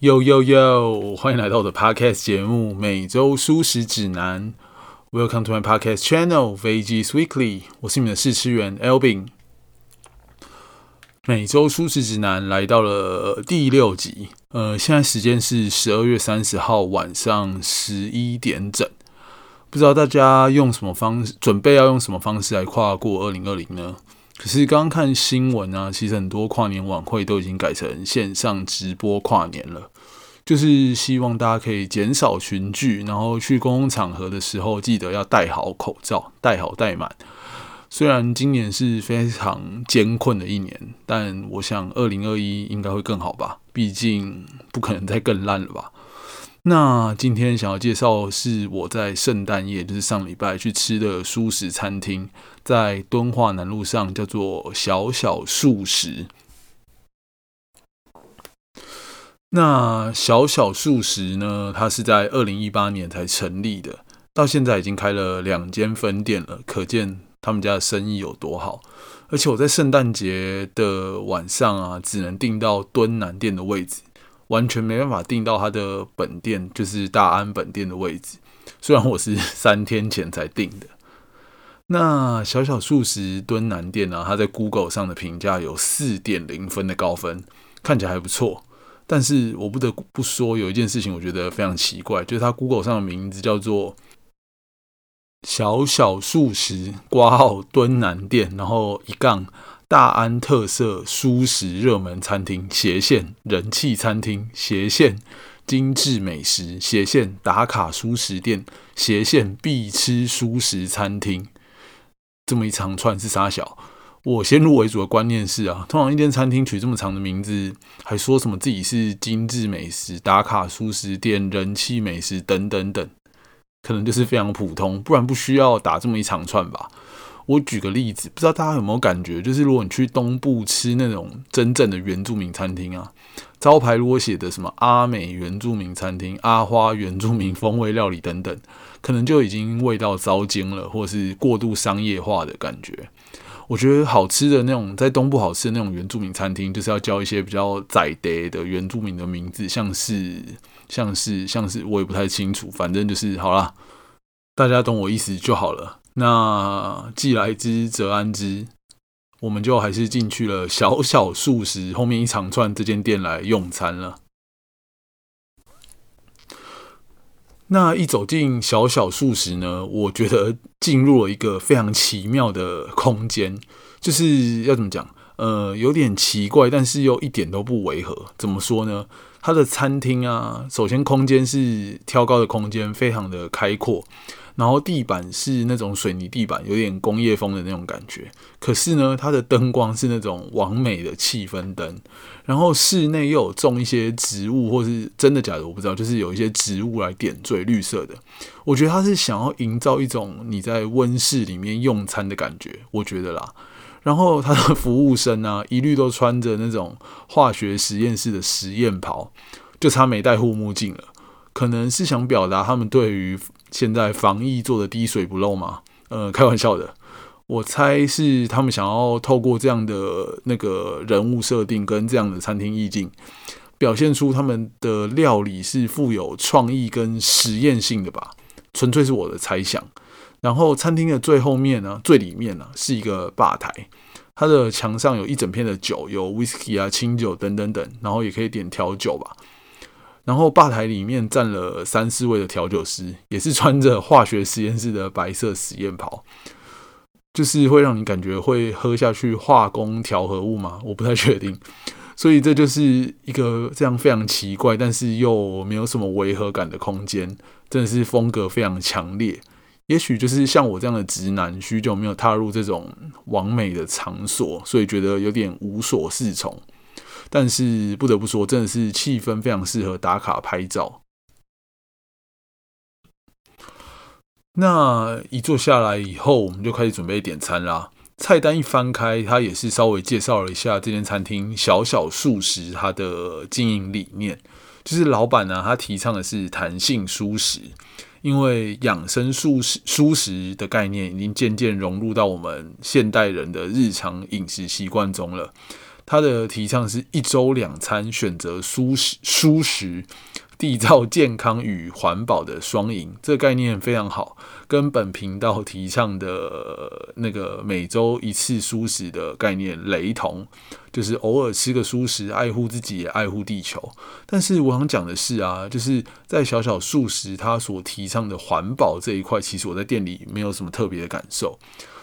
Yo Yo Yo！！欢迎来到我的 podcast 节目《每周舒适指南》。Welcome to my podcast channel VG Weekly。我是你们的试吃员 Albin。每周舒适指南来到了第六集。呃，现在时间是十二月三十号晚上十一点整。不知道大家用什么方式准备要用什么方式来跨过二零二零呢？可是刚刚看新闻啊，其实很多跨年晚会都已经改成线上直播跨年了。就是希望大家可以减少群聚，然后去公共场合的时候记得要戴好口罩，戴好戴满。虽然今年是非常艰困的一年，但我想二零二一应该会更好吧？毕竟不可能再更烂了吧？那今天想要介绍是我在圣诞夜，就是上礼拜去吃的素食餐厅，在敦化南路上叫做小小素食。那小小素食呢，它是在二零一八年才成立的，到现在已经开了两间分店了，可见他们家的生意有多好。而且我在圣诞节的晚上啊，只能订到敦南店的位置。完全没办法订到他的本店，就是大安本店的位置。虽然我是三天前才订的。那小小素食敦南店呢？它在 Google 上的评价有四点零分的高分，看起来还不错。但是我不得不说，有一件事情我觉得非常奇怪，就是它 Google 上的名字叫做小小素食挂号敦南店，然后一杠。大安特色舒食热门餐厅斜线人气餐厅斜线精致美食斜线打卡舒食店斜线必吃舒食餐厅，这么一长串是啥小？我先入为主的观念是啊，通常一间餐厅取这么长的名字，还说什么自己是精致美食打卡舒食店人气美食等等等，可能就是非常普通，不然不需要打这么一长串吧。我举个例子，不知道大家有没有感觉，就是如果你去东部吃那种真正的原住民餐厅啊，招牌如果写的什么阿美原住民餐厅、阿花原住民风味料理等等，可能就已经味道糟精了，或是过度商业化的感觉。我觉得好吃的那种，在东部好吃的那种原住民餐厅，就是要叫一些比较在地的原住民的名字，像是像是像是，我也不太清楚，反正就是好了，大家懂我意思就好了。那既来之则安之，我们就还是进去了小小素食后面一长串这间店来用餐了。那一走进小小素食呢，我觉得进入了一个非常奇妙的空间，就是要怎么讲？呃，有点奇怪，但是又一点都不违和。怎么说呢？它的餐厅啊，首先空间是挑高的空间，非常的开阔。然后地板是那种水泥地板，有点工业风的那种感觉。可是呢，它的灯光是那种完美的气氛灯。然后室内又有种一些植物，或是真的假的我不知道，就是有一些植物来点缀，绿色的。我觉得他是想要营造一种你在温室里面用餐的感觉，我觉得啦。然后他的服务生啊，一律都穿着那种化学实验室的实验袍，就差没戴护目镜了。可能是想表达他们对于。现在防疫做的滴水不漏嘛？呃，开玩笑的，我猜是他们想要透过这样的那个人物设定跟这样的餐厅意境，表现出他们的料理是富有创意跟实验性的吧？纯粹是我的猜想。然后餐厅的最后面呢，最里面呢是一个吧台，它的墙上有一整片的酒，有 whisky 啊、清酒等等等，然后也可以点调酒吧。然后吧台里面站了三四位的调酒师，也是穿着化学实验室的白色实验袍，就是会让你感觉会喝下去化工调和物吗？我不太确定。所以这就是一个这样非常奇怪，但是又没有什么违和感的空间，真的是风格非常强烈。也许就是像我这样的直男，许久没有踏入这种完美的场所，所以觉得有点无所适从。但是不得不说，真的是气氛非常适合打卡拍照。那一坐下来以后，我们就开始准备点餐啦。菜单一翻开，他也是稍微介绍了一下这间餐厅小小素食它的经营理念，就是老板呢，他提倡的是弹性素食，因为养生素食素食的概念已经渐渐融入到我们现代人的日常饮食习惯中了。它的提倡是一周两餐，选择蔬食蔬食。缔造健康与环保的双赢，这个概念非常好，跟本频道提倡的那个每周一次蔬食的概念雷同，就是偶尔吃个蔬食，爱护自己也爱护地球。但是我想讲的是啊，就是在小小素食它所提倡的环保这一块，其实我在店里没有什么特别的感受，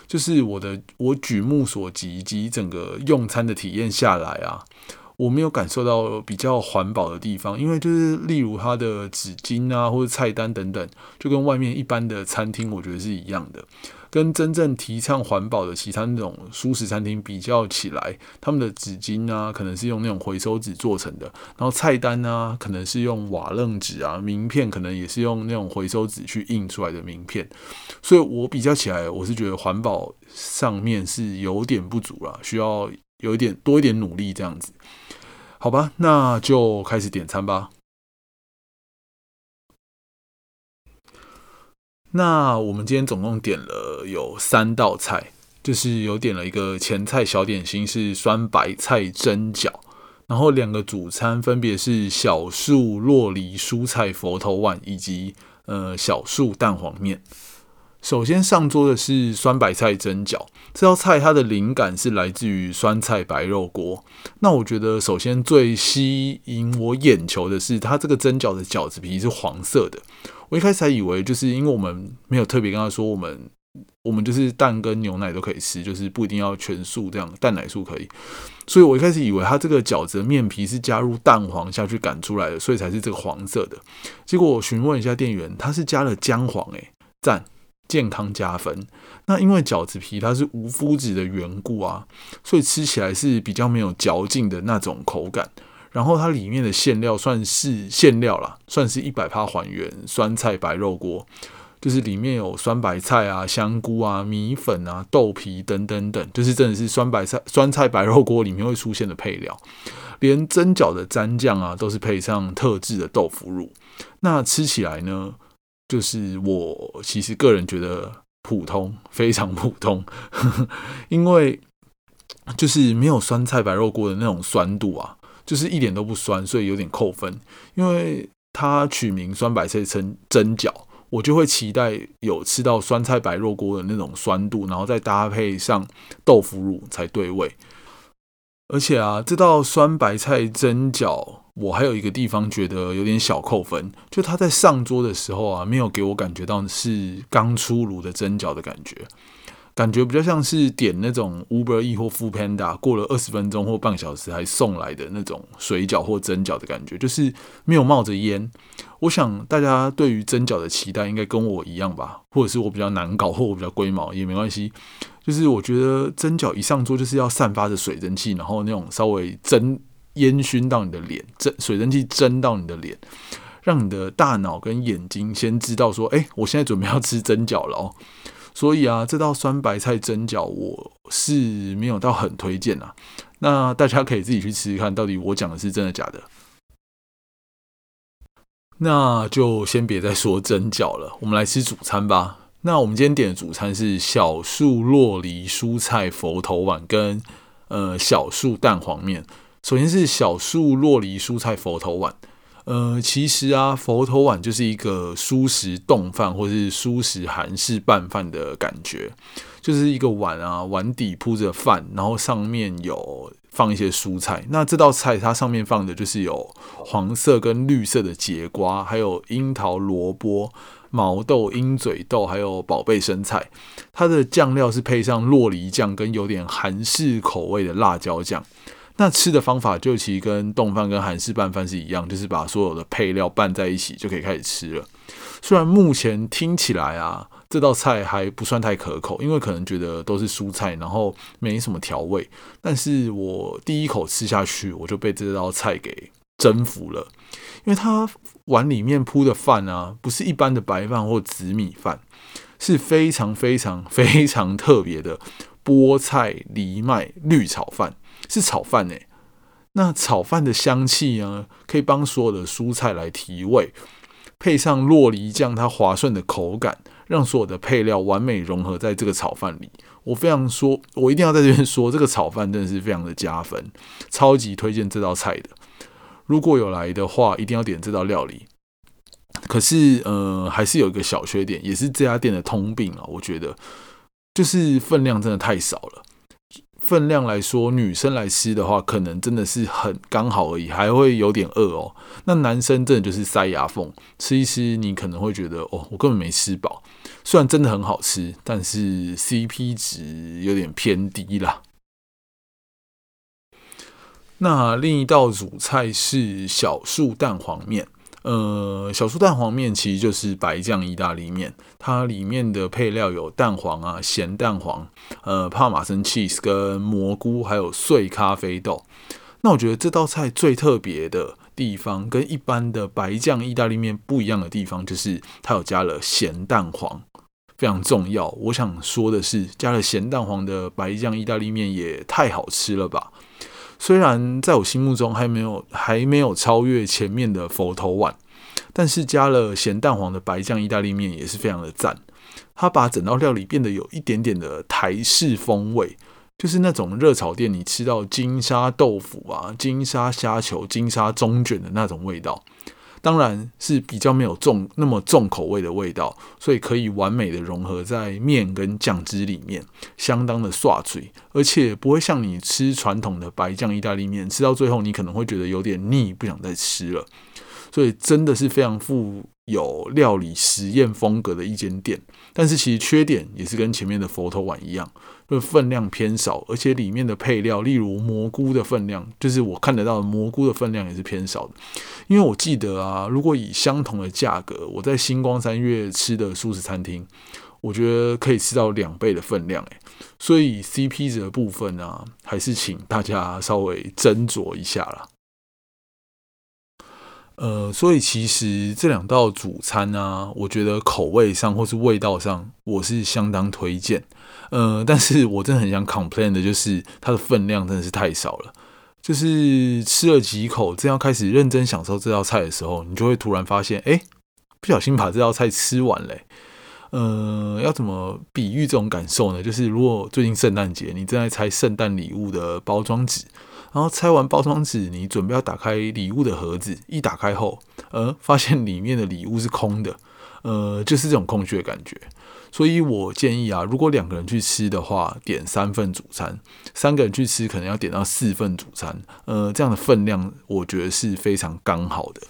就是我的我举目所及及整个用餐的体验下来啊。我没有感受到比较环保的地方，因为就是例如它的纸巾啊，或者菜单等等，就跟外面一般的餐厅我觉得是一样的。跟真正提倡环保的其他那种舒适餐厅比较起来，他们的纸巾啊，可能是用那种回收纸做成的，然后菜单啊，可能是用瓦楞纸啊，名片可能也是用那种回收纸去印出来的名片。所以我比较起来，我是觉得环保上面是有点不足了，需要有一点多一点努力这样子。好吧，那就开始点餐吧。那我们今天总共点了有三道菜，就是有点了一个前菜小点心是酸白菜蒸饺，然后两个主餐分别是小树洛梨蔬菜佛头碗以及呃小树蛋黄面。首先上桌的是酸白菜蒸饺，这道菜它的灵感是来自于酸菜白肉锅。那我觉得首先最吸引我眼球的是，它这个蒸饺的饺子皮是黄色的。我一开始还以为就是因为我们没有特别跟他说，我们我们就是蛋跟牛奶都可以吃，就是不一定要全素这样，蛋奶素可以。所以我一开始以为它这个饺子的面皮是加入蛋黄下去擀出来的，所以才是这个黄色的。结果我询问一下店员，他是加了姜黄，诶，赞。健康加分。那因为饺子皮它是无麸质的缘故啊，所以吃起来是比较没有嚼劲的那种口感。然后它里面的馅料算是馅料啦，算是一百趴还原酸菜白肉锅，就是里面有酸白菜啊、香菇啊、米粉啊、豆皮等等等，就是真的是酸白菜酸菜白肉锅里面会出现的配料。连蒸饺的蘸酱啊，都是配上特制的豆腐乳。那吃起来呢？就是我其实个人觉得普通，非常普通，因为就是没有酸菜白肉锅的那种酸度啊，就是一点都不酸，所以有点扣分。因为它取名酸白菜蒸蒸饺，我就会期待有吃到酸菜白肉锅的那种酸度，然后再搭配上豆腐乳才对味。而且啊，这道酸白菜蒸饺。我还有一个地方觉得有点小扣分，就它在上桌的时候啊，没有给我感觉到是刚出炉的蒸饺的感觉，感觉比较像是点那种 Uber E 或 Food Panda 过了二十分钟或半小时还送来的那种水饺或蒸饺的感觉，就是没有冒着烟。我想大家对于蒸饺的期待应该跟我一样吧，或者是我比较难搞，或我比较龟毛也没关系。就是我觉得蒸饺一上桌就是要散发着水蒸气，然后那种稍微蒸。烟熏到你的脸，蒸水蒸气蒸到你的脸，让你的大脑跟眼睛先知道说：“哎，我现在准备要吃蒸饺了哦。”所以啊，这道酸白菜蒸饺我是没有到很推荐啊。那大家可以自己去吃吃看，到底我讲的是真的假的。那就先别再说蒸饺了，我们来吃主餐吧。那我们今天点的主餐是小树洛梨蔬菜佛头碗跟呃小树蛋黄面。首先是小树洛梨蔬菜佛头碗，呃，其实啊，佛头碗就是一个蔬食冻饭或是蔬食韩式拌饭的感觉，就是一个碗啊，碗底铺着饭，然后上面有放一些蔬菜。那这道菜它上面放的就是有黄色跟绿色的节瓜，还有樱桃、萝卜、毛豆、鹰嘴豆，还有宝贝生菜。它的酱料是配上洛梨酱跟有点韩式口味的辣椒酱。那吃的方法就其实跟冻饭跟韩式拌饭是一样，就是把所有的配料拌在一起就可以开始吃了。虽然目前听起来啊，这道菜还不算太可口，因为可能觉得都是蔬菜，然后没什么调味。但是我第一口吃下去，我就被这道菜给征服了，因为它碗里面铺的饭啊，不是一般的白饭或紫米饭，是非常非常非常特别的菠菜藜麦绿炒饭。是炒饭诶，那炒饭的香气呢，可以帮所有的蔬菜来提味，配上洛梨酱，它滑顺的口感，让所有的配料完美融合在这个炒饭里。我非常说，我一定要在这边说，这个炒饭真的是非常的加分，超级推荐这道菜的。如果有来的话，一定要点这道料理。可是，呃，还是有一个小缺点，也是这家店的通病啊。我觉得，就是分量真的太少了。分量来说，女生来吃的话，可能真的是很刚好而已，还会有点饿哦。那男生真的就是塞牙缝，吃一吃，你可能会觉得哦，我根本没吃饱。虽然真的很好吃，但是 CP 值有点偏低啦。那另一道主菜是小树蛋黄面。呃，小酥蛋黄面其实就是白酱意大利面，它里面的配料有蛋黄啊、咸蛋黄、呃帕玛森 cheese 跟蘑菇，还有碎咖啡豆。那我觉得这道菜最特别的地方，跟一般的白酱意大利面不一样的地方，就是它有加了咸蛋黄，非常重要。我想说的是，加了咸蛋黄的白酱意大利面也太好吃了吧！虽然在我心目中还没有还没有超越前面的佛头碗，但是加了咸蛋黄的白酱意大利面也是非常的赞。它把整道料理变得有一点点的台式风味，就是那种热炒店你吃到金沙豆腐啊、金沙虾球、金沙中卷的那种味道。当然是比较没有重那么重口味的味道，所以可以完美的融合在面跟酱汁里面，相当的刷嘴，而且不会像你吃传统的白酱意大利面，吃到最后你可能会觉得有点腻，不想再吃了。所以真的是非常富有料理实验风格的一间店，但是其实缺点也是跟前面的佛头碗一样。就分量偏少，而且里面的配料，例如蘑菇的分量，就是我看得到的蘑菇的分量也是偏少的。因为我记得啊，如果以相同的价格，我在星光三月吃的素食餐厅，我觉得可以吃到两倍的分量，诶，所以 CP 值的部分呢，还是请大家稍微斟酌一下啦。呃，所以其实这两道主餐呢，我觉得口味上或是味道上，我是相当推荐。呃，但是我真的很想 complain 的就是它的分量真的是太少了。就是吃了几口，正要开始认真享受这道菜的时候，你就会突然发现，哎，不小心把这道菜吃完嘞。呃，要怎么比喻这种感受呢？就是如果最近圣诞节，你正在拆圣诞礼物的包装纸。然后拆完包装纸，你准备要打开礼物的盒子，一打开后，呃，发现里面的礼物是空的，呃，就是这种空虚的感觉。所以我建议啊，如果两个人去吃的话，点三份主餐；三个人去吃，可能要点到四份主餐。呃，这样的分量我觉得是非常刚好的。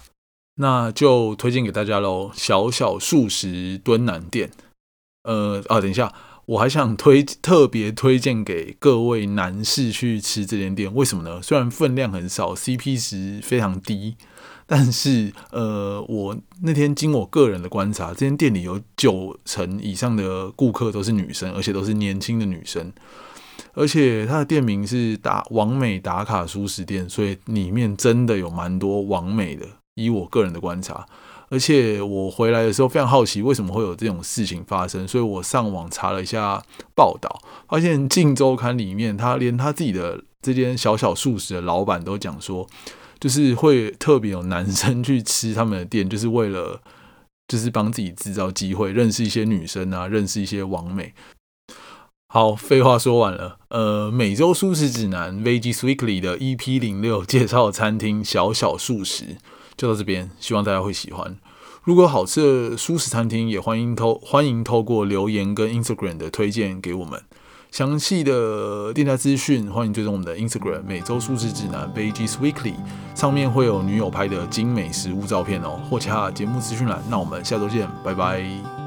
那就推荐给大家喽，小小素食敦南店。呃，啊，等一下。我还想推特别推荐给各位男士去吃这间店，为什么呢？虽然分量很少，CP 值非常低，但是呃，我那天经我个人的观察，这间店里有九成以上的顾客都是女生，而且都是年轻的女生，而且它的店名是打王美打卡舒食店，所以里面真的有蛮多王美的。以我个人的观察。而且我回来的时候非常好奇，为什么会有这种事情发生？所以我上网查了一下报道，发现《镜周刊》里面，他连他自己的这间小小素食的老板都讲说，就是会特别有男生去吃他们的店，就是为了就是帮自己制造机会，认识一些女生啊，认识一些网美。好，废话说完了。呃，每周素食指南 （Veggie Weekly） 的 EP 零六介绍餐厅小小素食。就到这边，希望大家会喜欢。如果好吃的素食餐厅，也欢迎透欢迎透过留言跟 Instagram 的推荐给我们。详细的店家资讯，欢迎追踪我们的 Instagram 每周素食指南 Veggies Weekly，上面会有女友拍的精美食物照片哦，或其他节目资讯栏。那我们下周见，拜拜。